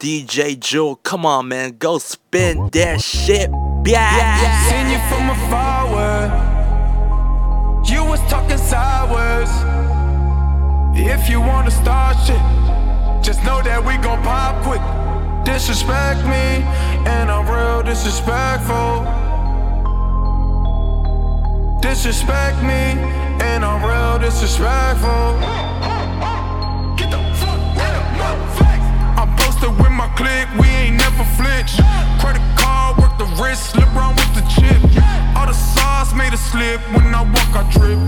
DJ Jewel, come on, man, go spin oh, that shit. Yeah. Seen you from afar, you was talking sideways. If you wanna start shit, just know that we gon' pop quick. Disrespect me, and I'm real disrespectful. Disrespect me, and I'm real disrespectful. I'm with my clique, we ain't never flinch. Credit card, work the wrist, slip around with the chip. All the sauce made a slip when I walk, I trip.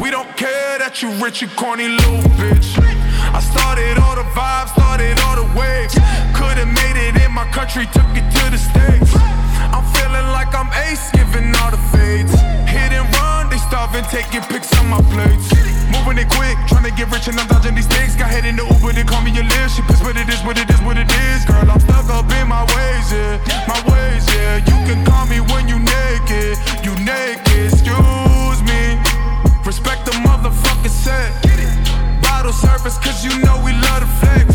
We don't care that you rich, you corny little bitch. I started all the vibes, started all the waves. Could've made it in my country, took it to the States. I'm feeling like I'm ace, giving all the fades. Starving, taking pics on my plates. Moving it quick, trying to get rich and I'm dodging these things. Got head in the Uber, they call me a list. She pissed, but it is what it is, what it is. Girl, I'm stuck up in my ways, yeah. My ways, yeah. You can call me when you naked. You naked, excuse me. Respect the motherfucking set. Bottle service, cause you know we love the flex.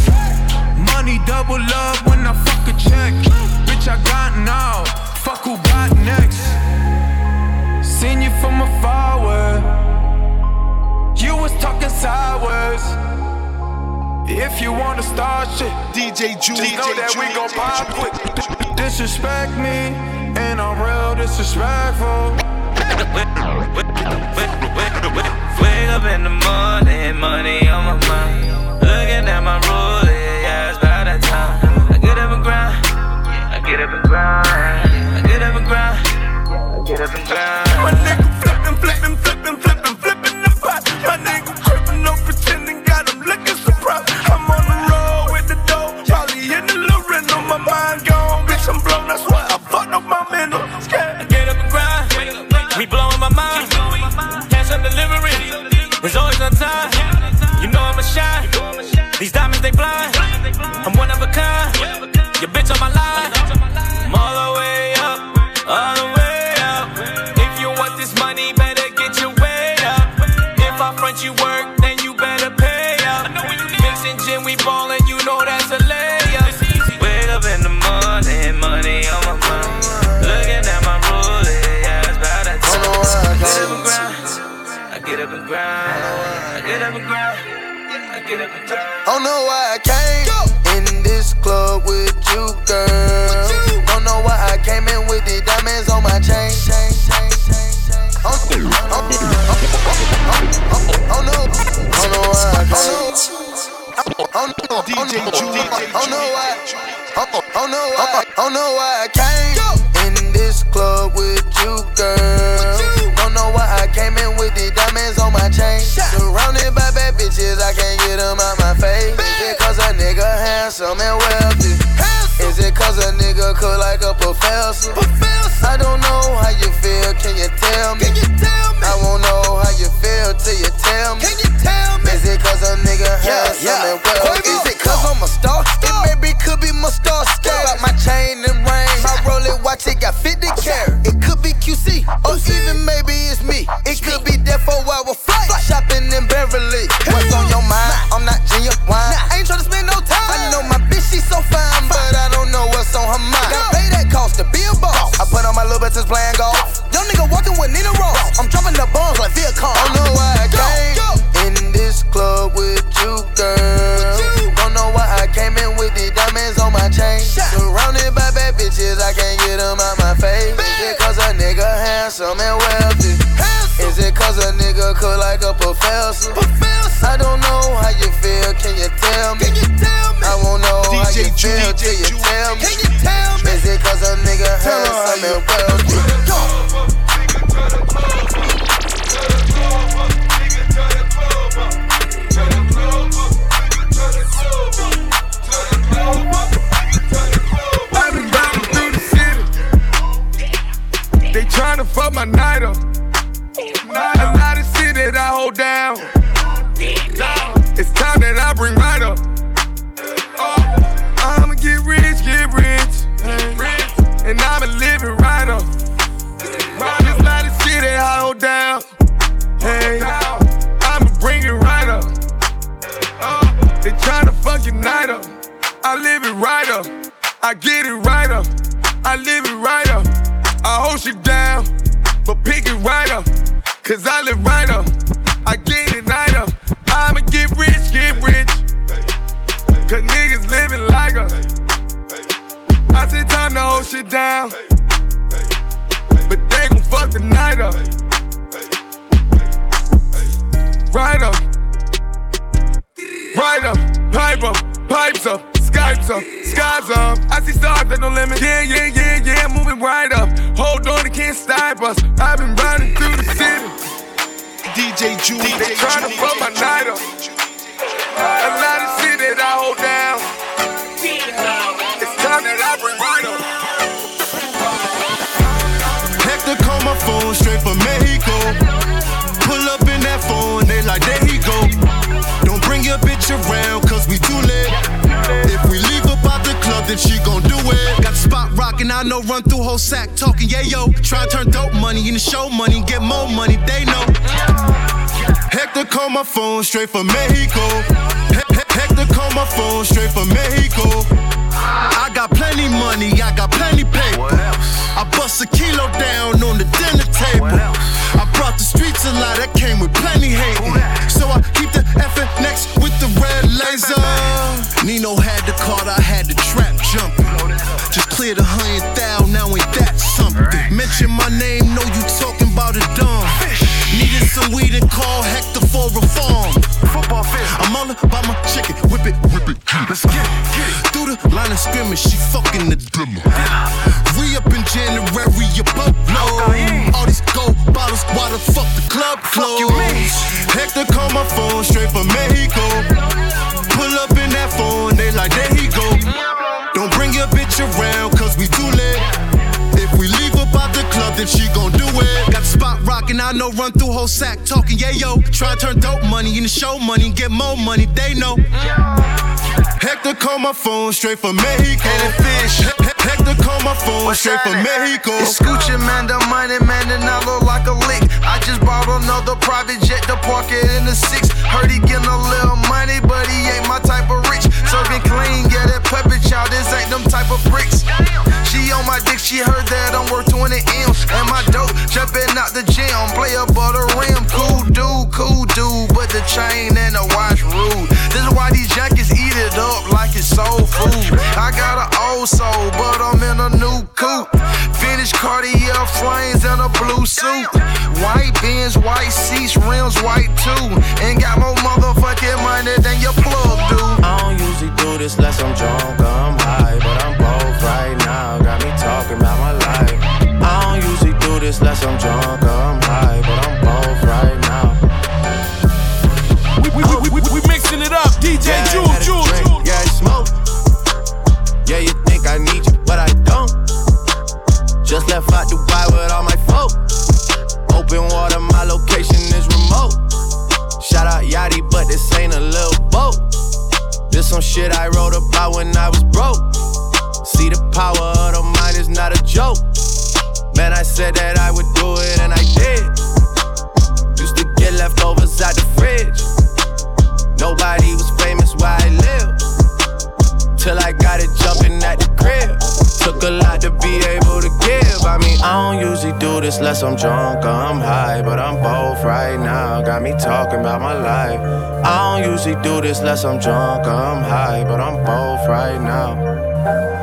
Money double love when I fuck a check. Bitch, I got now. Sideways. If you wanna start shit, DJ Ju, just DJ know that Ju, we gon' DJ pop Ju. quick. Disrespect me, and I'm real disrespectful. Wake up in the morning, money on my mind. Looking at my rollie, yeah, it's about that time. I get up and grind, I get up and grind, I get up and grind, I get up and grind. My nigga flippin', flippin', flippin', flippin', oh no why I came in this club with you, girl. Don't know why I came in with the diamonds on my chain. Surrounded by bad bitches, I can't get them out my face. Is it cause a nigga handsome and wealthy? Is it cause a nigga cook like a professor? I don't know how you feel, can you tell me? Can you tell me? I won't know how you feel till you tell me. Can you tell me? Is it cause a nigga handsome and wealthy? Is it I live it right up. I get it right up. I live it right up. I hold you down, but pick it right up. Cause I live right up. I get it right up. I'ma get rich, get rich. Cause niggas living like us. I said time to hold shit down. But they gon' fuck the night up. Right up. Right up. Pipe up. Pipes up. Skypes up, skies up. I see stars at no limit. Yeah, yeah, yeah, yeah, moving right up. Hold on, they can't stop us. I've been riding through the city. DJ Ju, they trying to fuck my night up. A lot of shit that I hold down. It's time that I bring right up. Hector call my phone straight from Mexico. Pull up in that phone, they like, there he go. Don't bring your bitch around, cause we too late. Then she gon' do it. Got the spot rockin', I know, run through whole sack, talking, yeah, yo. Try to turn dope money into show money, get more money, they know. Hector call my phone straight from Mexico. Hector call my phone straight from Mexico. I got plenty money, I got plenty paper. What else? I bust a kilo down on the dinner table. What else? I brought the streets a lot, that came with plenty hating. So I keep the effort next with the red laser. Nino had the card, I had the trap jumping. Just cleared a hundred thou, now ain't that something? Mention my name, know you talking about a dumb. Needed some weed and call Hector for reform. Football fish. I'm all about my chicken, whip it, whip it. Let's get it, get it. Line of scrimmage, she fucking the dimmer. We up in January, boat low. All these gold bottles, why the fuck the club closed? Hector call my phone straight from Mexico. Pull up in that phone, they like, there he go. Don't bring your bitch around, cause we too late. If we leave up out the club, then she gon' I know, run through whole sack, talking, yeah, yo. Try to turn dope money into show money, get more money, they know. Hector call my phone straight from Mexico. And fish. Hector call my phone What's straight from that? Mexico. It's Scoochie, man, the money, man, and I look like a lick. I just bought another private jet to park it in the six. Heard he getting a little money, but he ain't my type of rich. Serving clean, yeah, that puppet child, this ain't them type of bricks. She on my dick, she heard that I'm worth 20 M's. And my dope jumping out the gym, play a butter rim. Cool dude, cool dude, but the chain and the watch rude. This is why these junkies eat it up like it's soul food. I got an old soul, but I'm in a new coupe. Finished Cartier flames and a blue suit. White bins, white seats, rims white too. Ain't got more motherfucking money than your plug do. I don't usually do this unless I'm drunk I'm high, but I'm both right now. Got me talking about my life. I don't usually do this unless I'm drunk I'm high, but I'm both right now. DJ Yeah, I Jules, Jules, drink, Jules. Yeah, I smoke. Yeah, you think I need you, but I don't. Just left out Dubai with all my folk. Open water, my location is remote. Shout out Yachty, but this ain't a little boat. This some shit I wrote about when I was broke. See the power of the mind is not a joke. Man, I said that I would do it and I did. Used to get leftovers out the fridge. Nobody was famous where I live. Till I got it jumping at the crib. Took a lot to be able to give. I mean, I don't usually do this unless I'm drunk or I'm high, but I'm both right now. Got me talking about my life. I don't usually do this unless I'm drunk or I'm high, but I'm both right now.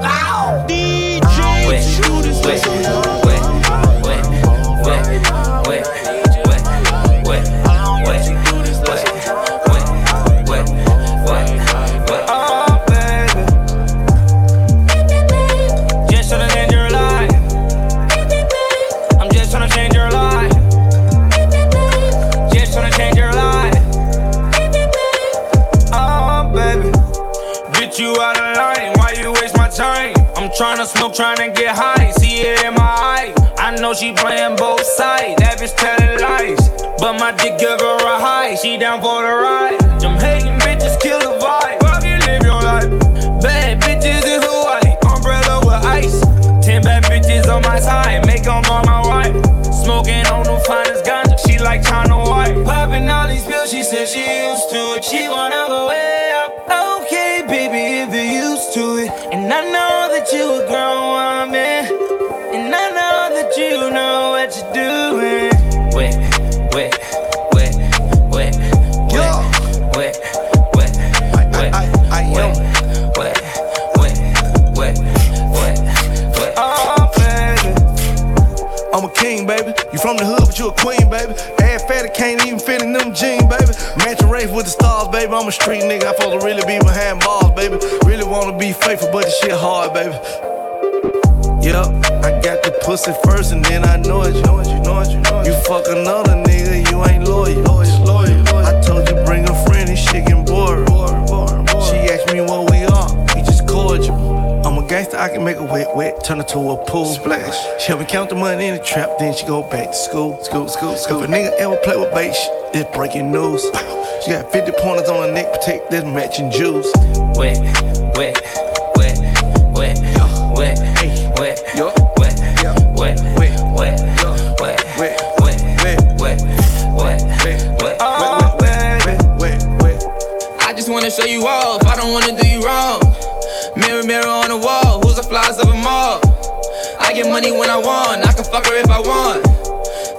Wow. DJ, do Oh, tryna get high. See it in my eye. I know she playing both sides. That bitch telling lies. But my dick give her a high. She down for the ride. Them hating bitches kill the vibe. You live your life. Bad bitches in Hawaii. Umbrella with ice. Ten bad bitches on my side. Make them all my I'm a king, baby. You from the hood, but you a queen, baby. Ass fatty can't even fit in them jeans, baby. Matching race with the stars, baby. I'm a street nigga. I supposed to really be behind bars, baby. Really wanna be faithful, but this shit hard, baby. Yup, I got the pussy first, and then I know it. You know it, you know it, you know it. You fuck another nigga, you ain't loyal. loyal, loyal. I told you bring a friend, this shit getting bored. She asked me what we are, we just cordial. I'm a gangster, I can make a wet, wet, turn it to a pool. Splash. She help me count the money in the trap, then she go back to school. School, school, school. If a nigga ever play with bait, it's breaking news. She got 50 pointers on her neck, protect this matching juice. Wet, wet, wet, wet, wet, wet, wet, wet, wet, wet, wet, wet, wet, wet, wet, wet, wet. Oh, baby. I just wanna show you off. I don't wanna do you wrong. Mirror, mirror on the wall. Flies of them all? I get money when I want. I can fuck her if I want.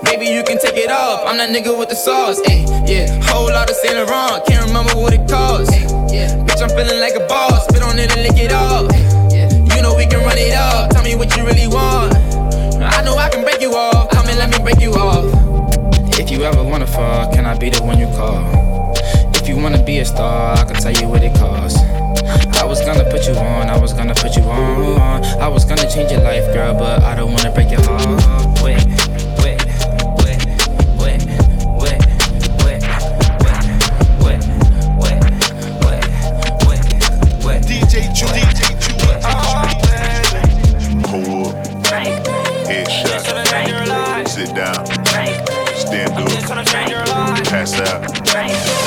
Baby, you can take it off. I'm that nigga with the sauce. Ay, yeah, whole lot of Saint Laurent. Can't remember what it cost. Ay, yeah, bitch, I'm feeling like a boss. Spit on it and lick it off. Ay, yeah, you know we can run it up. Tell me what you really want. I know I can break you off. Come and let me break you off. If you ever wanna fall, can I be the one you call? If you wanna be a star, I can tell you what it costs. I was gonna put you on, I was gonna put you on. I was gonna change your life, girl, but I don't wanna break your heart. Wait. Sit down. Stand up. Pass out.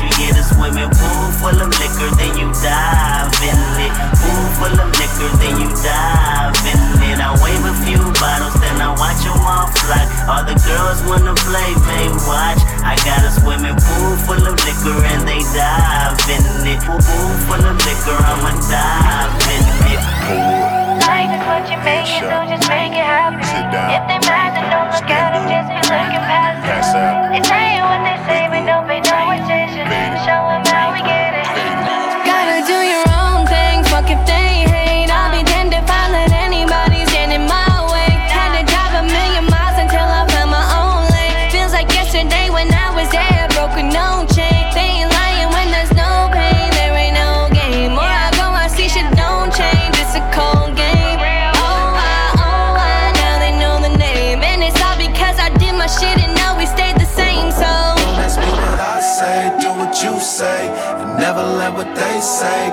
you get a swimming pool full of liquor, then you dive in it. Pool full of liquor, then you dive in it. I wave a few bottles, then I watch them all fly. All the girls wanna play, they watch. I got a swimming pool full of liquor, and they dive in it. Pool, pool full of liquor, I'ma dive in it. Life is what you make it, so just make it happen. If they mad, then don't look at them, just be looking past out. They what they say, but don't pay no attention. Show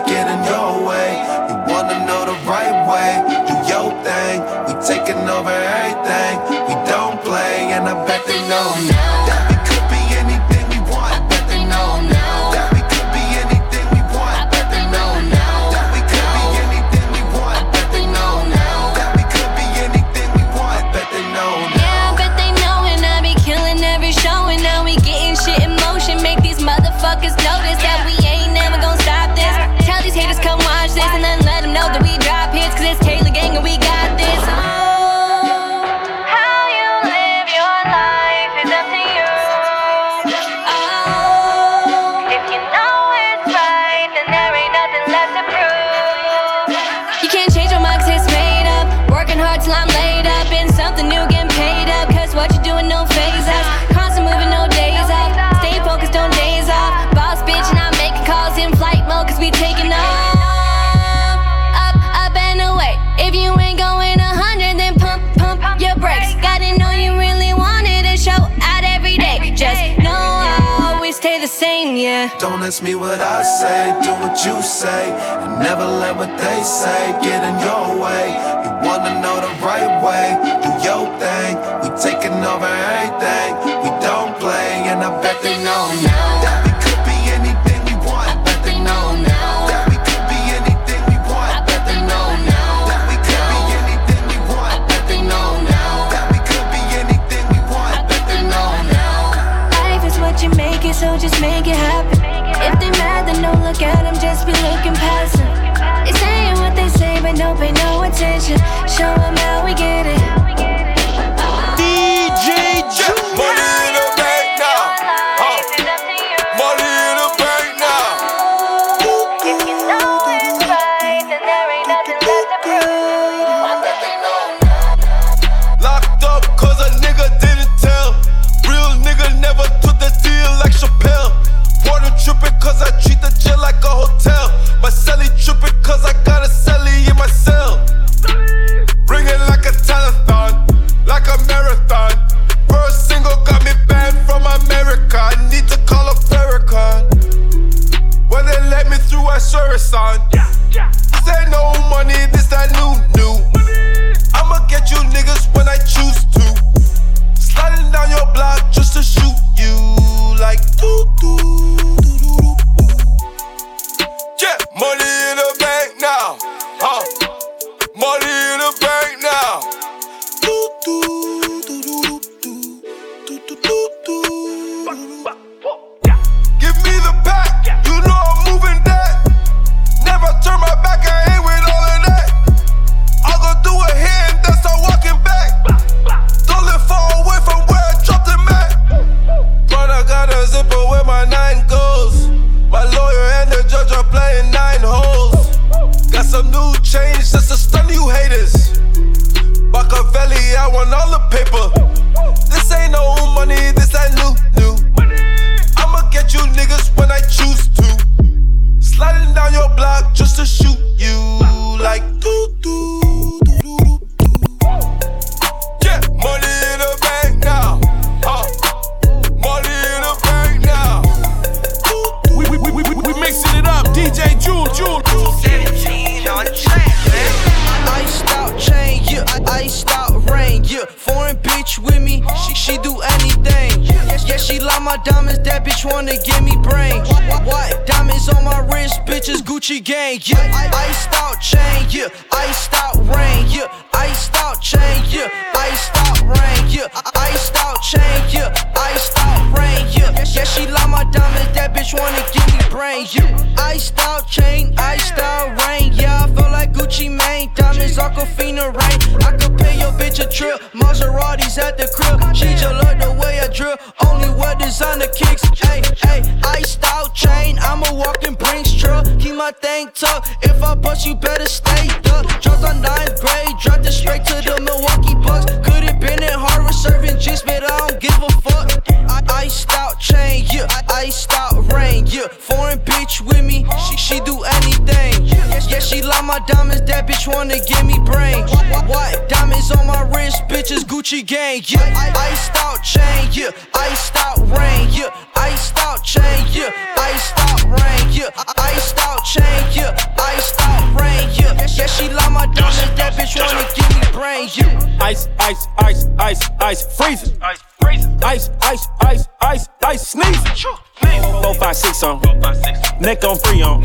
get in your way. Yeah. Don't ask me what I say, do what you say. And never let what they say get in your way. You wanna know the right way, do your thing. We taking over everything, we don't play, and I bet they know now. Be looking past. They saying what they say, but don't pay no attention. Show them how we get it. Iced out chain, yeah. Iced out rain, yeah. Iced out chain, yeah. Iced out rain, yeah. Iced out chain, yeah. Iced out rain, yeah. Yeah, she love my diamonds, that bitch wanna give me brain, yeah. Iced out chain, iced out rain, yeah. Gucci Mane, diamonds, Aquafina rain. I could pay your bitch a trip, Maseratis at the crib. She just love the way I drill, only wear designer kicks. Hey, hey, iced out chain, I'm a walking Brinks truck. Keep my thing tucked, if I bust, you better stay up. Dropped on ninth grade, dropped it straight to the Milwaukee Bucks. Could've been in Harvard serving juice, but I iced out chain, yeah. Iced out rain, yeah. Foreign bitch with me, she, she do anything. Yeah, she love my diamonds, that bitch wanna give me brain. What? Diamonds on my wrist, bitches Gucci gang, yeah. Iced out chain, yeah. Iced out rain, yeah. Iced out chain, yeah. Iced ice, ice, freezing. Ice, freezing. Ice, ice, ice, ice, ice, sneezing. Four, five, six on. Neck on free on.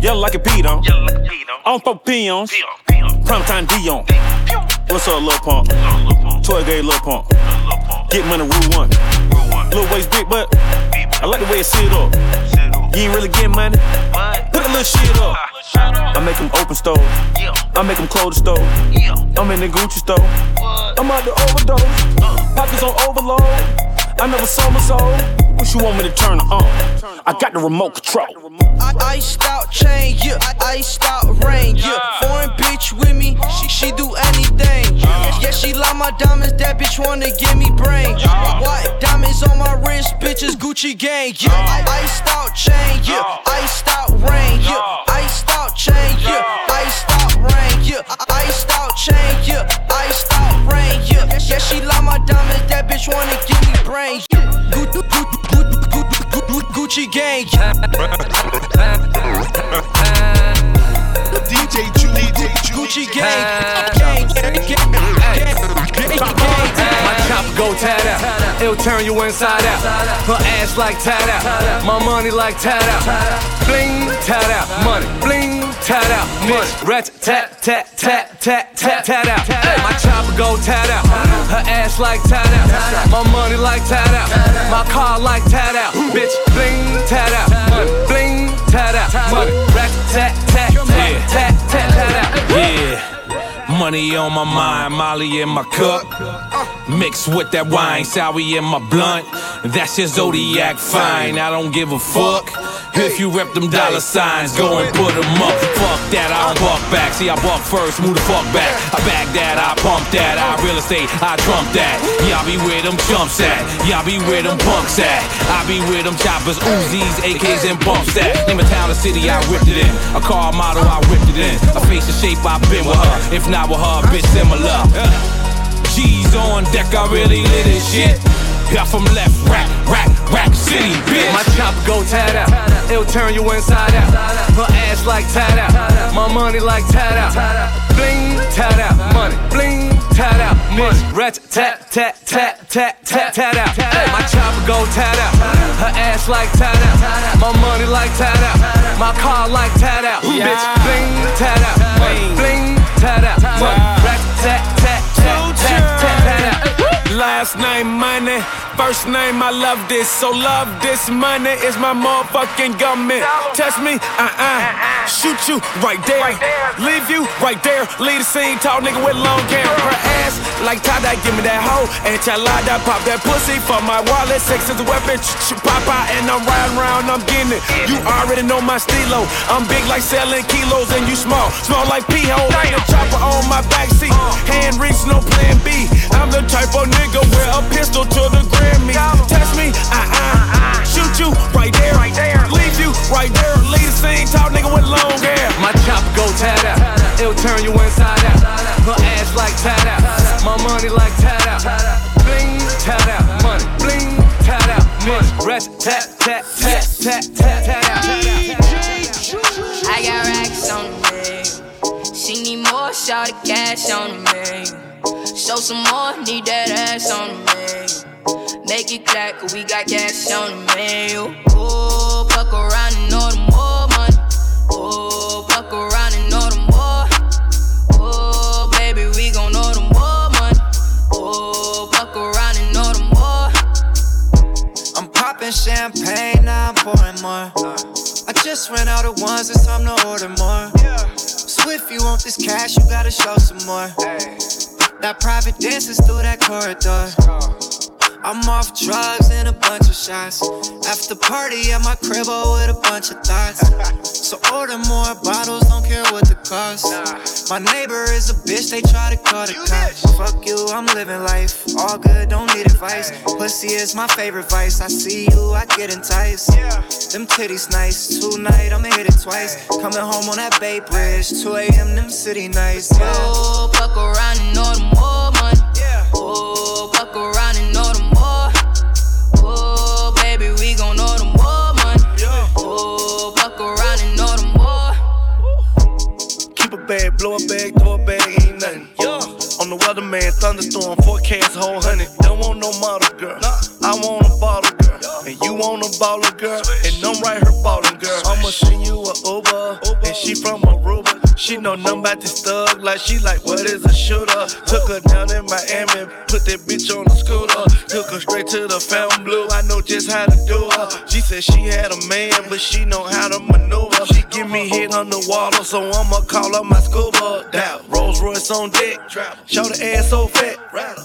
Yellow like a beat on. On for peons. Primetime Deion. What's up, Lil Pump? Toy gay Lil Pump. Get money, rule one. Little waist big, but I like the way it sit up. You ain't really getting money. Put a little shit up. I make them open store. I make them close the store. I'm in the Gucci store. I'm out to overdose. Uh. Pockets on overload. I never sold my soul. What you want me to turn on? I got the remote control. I iced out chain, yeah. I iced out rain, yeah. Foreign bitch with me, she, she do anything. Yeah, she love my diamonds, that bitch wanna give me brain. What? Diamonds on my wrist, bitches Gucci gang, yeah. I iced out chain, yeah. Iced out rain, yeah. wanna give me brain. Gucci gang. DJ Julie, Gucci gang. Gang, gang, gang, gang, gang. Go tat out. It'll turn you inside out. Her ass like tat out. My money like tat out. Bling, tat out. Money, bling, tat out. Money, rat, tat, tat, tat, tat, tat, tat out. My chopper go tat out. Her ass like tat out. My money like tat out. My car like tat out. Bitch, bling, tat out. Money, bling, tat out. Money, rat, tat, tat, tat, tat, tat out. Yeah. Money on my mind, Molly in my cup. Mixed with that wine, sour in my blunt. That's your zodiac fine, I don't give a fuck. If you rep them dollar signs, go and put them up. Fuck that, I don't buck back. See, I buck first, move the fuck back. I back that, I pump that. I real estate, I trump that. Y'all be where them chumps at. Y'all be where them punks at. I be where them choppers, Uzis, AKs, and bumps at. Name a town or city, I ripped it in. A car model, I whipped it in. A face and shape, I been with her. If not with her, bitch similar. G's on deck, I really lit this shit. Yeah, from left, rack, rack, rack city, bitch. My chopper go tat out. It'll turn you inside out. Her ass like tat out. My money like tat out. Bling, tat out. Money, bling, tat out. Money, rat, tat, tat, tat, tat, tat, tat out. My chopper go tat out. Her ass like tat out. My money like tat out. My car like tat out. Bitch, bling, tat out. Money, bling, tat out. Money, rat, tat, tat, tat, tat, tat, tat out. Last name money, first name I love this. So love this money is my motherfucking government. Touch me, uh uh. Shoot you right there. Leave you right there. Leave the scene, tall nigga with long hair. Her ass like tie give me that hoe. Enchilada, pop that pussy for my wallet. Sex is a weapon, pop out, and I'm riding around, I'm getting it. You already know my stilo. I'm big like selling kilos, and you small. Small like pee hole. Like a chopper on my backseat. Hand reach, no plan B. I'm the type of nigga wear a pistol to the Grammy. Test me, uh uh. Shoot you right there. Leave you right there. Leave the scene, tall nigga with long hair. My chopper go tat out. It'll turn you inside out. Her ass like tat out. My money like tat out. Bling, tat out. Money, bling, tat out. Money, rest, tat, tat, tat, tat, tat, tat out. I got racks on me. She need more, shout the cash on me. Show some more, need that ass on me. Make it clap, cause we got cash on me. Ooh, fuck around and know the more money. Ooh, fuck around and know the more. Ooh, baby, we gon' know the more money. Ooh, fuck around and know the more. I'm popping champagne, now I'm pouring more. I just ran out of ones, it's time to order more. So if you want this cash, you gotta show some more. That private dances through that corridor. I'm off drugs and a bunch of shots. After party at my crib with a bunch of thoughts. So order more bottles, don't care what the cost. My neighbor is a bitch, they try to call the cops. Fuck you, I'm living life. All good, don't need advice. Pussy is my favorite vice. I see you, I get enticed. Them titties nice. Tonight I'ma hit it twice. Coming home on that Bay Bridge. 2 a.m. them city nights. Yeah. Oh, fuck around and know the more blow a bag, throw a bag, ain't nothing. Yeah. Oh, on the weatherman, thunderstorm, forecast, whole hundred. Don't want no model girl. I want a bottle girl. And you want a baller girl. And I'm right here ballin' girl. I'ma send you a Uber. And she from Aruba. She know nothing about this thug. Like she like, what is a shooter? Took her down in Miami, put that bitch on the scooter. Took her straight to the Fontainebleau. I know just how to do her. She said she had a man, but she know how to maneuver. She give me hit on the water, so I'ma call up my scuba. Down, Rolls Royce on deck. Show the ass so fat.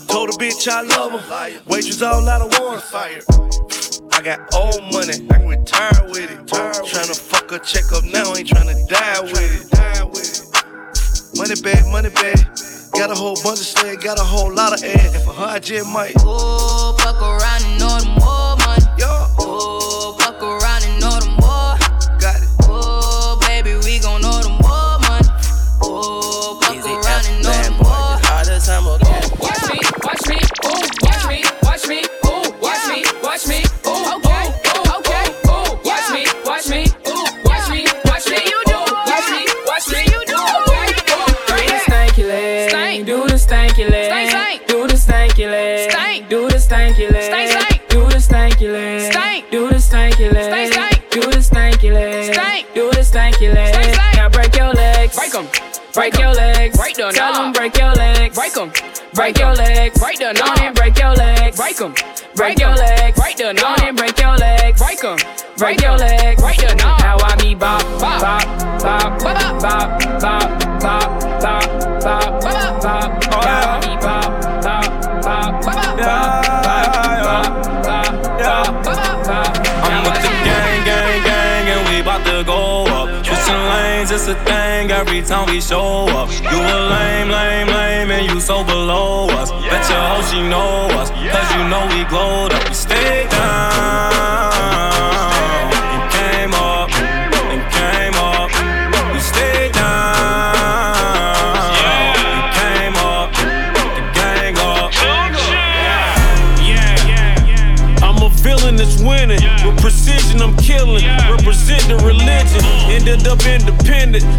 Told the bitch I love her. Waitress all out of one fire. I got old money, I can retire with it. Tryna fuck a check up now, ain't tryna die with it. Money bag, money bag. Got a whole bunch of slag, got a whole lot of ad. And for her, I might. Oh, fuck around and know the Break your legs. Break the Tell them break your legs. Break 'em. Break your legs. Break the Go on and break your legs. Break 'em. Break your legs. Break the Go on and break your legs. Break 'em. Break your legs. Break the knob. Now I me bop, Bop. bop, bop, bop, bop, bop, bop, bop, bop, bop, bop. Now I me bop, it's a thing every time we show up. You a lame, lame, lame, and you so below us. Bet your hoe she know us, cause you know we glowed up. We stay down. precision I'm killing. Represent the religion. Ended up in the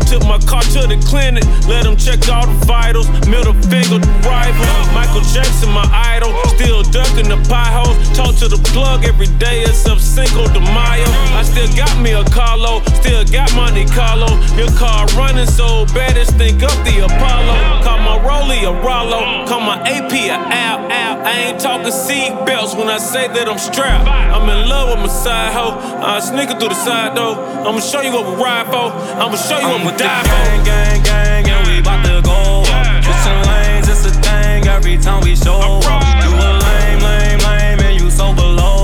Took my car to the clinic. Let them check all the vitals. Middle finger to rival. Michael Jackson, my idol. Still ducking the pie holes. Talk to the plug every day except Cinco de Mayo. I still got me a Carlo. Still got Monte Carlo. Your car running so bad, it's think up the Apollo. Call my Rolly a Rollo. Call my AP a Al Al. I ain't talking seat belts when I say that I'm strapped. I'm in love with my side hoe. Uh, I sneaking through the side door. I'ma show you what we ride for. I'ma show you what I'm we die for. Gang, gang, and we bout to go up. Switching lanes, it's a thing every time we show up. You a lame, lame, lame, and you so below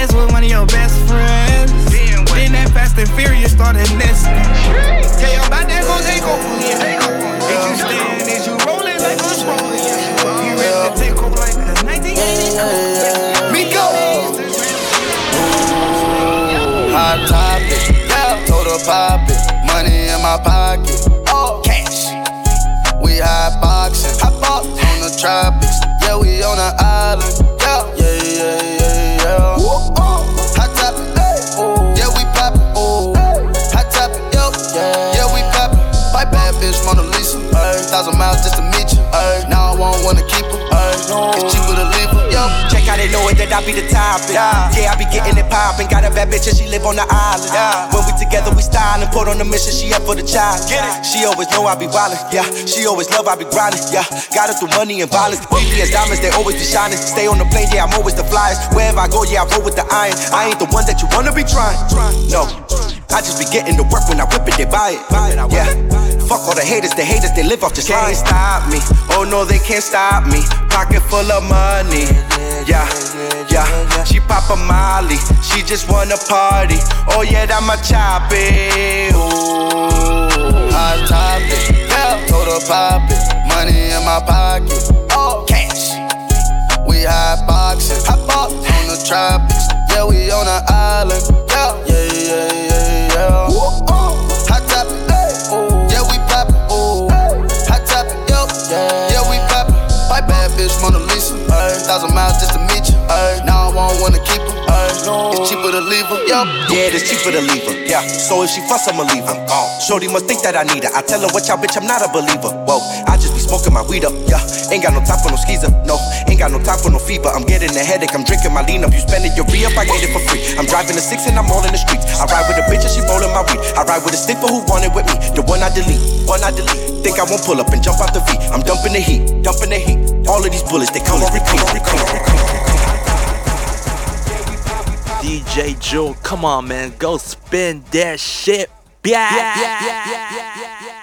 Just with one of your best friends. Then that Fast and Furious started nesting. Tell you about that. Oh, oh, is you stand, is you rolling like a rolling? Oh, you ready to take over like a 1980? Miko. Hot topic, yeah. Told her pop it. Money in my pocket. Oh, cash. We hot boxing. Hot box on the tropics. Thousand miles just to meet you. Ay. Now I won't wanna keep her. Ay. It's cheaper to leave her. Yo. Check how they know it that I be the topic. Yeah, yeah I be getting it poppin'. Got a bad bitch and she live on the island. Yeah. When we together, we stylin'. Put on the mission, she up for the child. She always know I be wildin'. Yeah, she always love I be grindin'. Yeah, got it through money and violence. VVS diamonds, they always be shining. Stay on the plane, yeah, I'm always the flyest. Wherever I go, yeah, I roll with the iron. I ain't the one that you wanna be trying. No. I just be getting to work when I whip it, they buy it. Yeah. Fuck all the haters, the haters, they live off just Can't lying. stop me. Oh no, they can't stop me. Pocket full of money. Yeah, yeah. She pop a Molly. She just wanna party. Oh yeah, that my choppy. Ooh. Hot topic, yeah. Told her pop it. Money in my pocket. Oh, cash. We hot boxing. Hot box on the tropics. Yeah, we on an island. Thousand miles just to meet you. Ay. Now I won't wanna keep her. It's cheaper to leave her. Yo. Yeah, it's cheaper to leave her. Yeah, so if she fuss, I'ma leave her. Shorty must think that I need her. I tell her, watch out, bitch, I'm not a believer. Whoa, I just be smoking my weed up. Yeah, ain't got no time for no skeezer. No, ain't got no time for no fever. I'm getting a headache. I'm drinking my lean up. You spending your re up, I get it for free. I'm driving a six and I'm all in the streets. I ride with a bitch and she rolling my weed. I ride with a stick for who want it with me. The one I delete, one I delete. Think I won't pull up and jump out the V. I'm dumping the heat, dumping the heat. All of these bullets, they come on repeat. DJ Jewel, come on, man, go spin that shit. Yeah.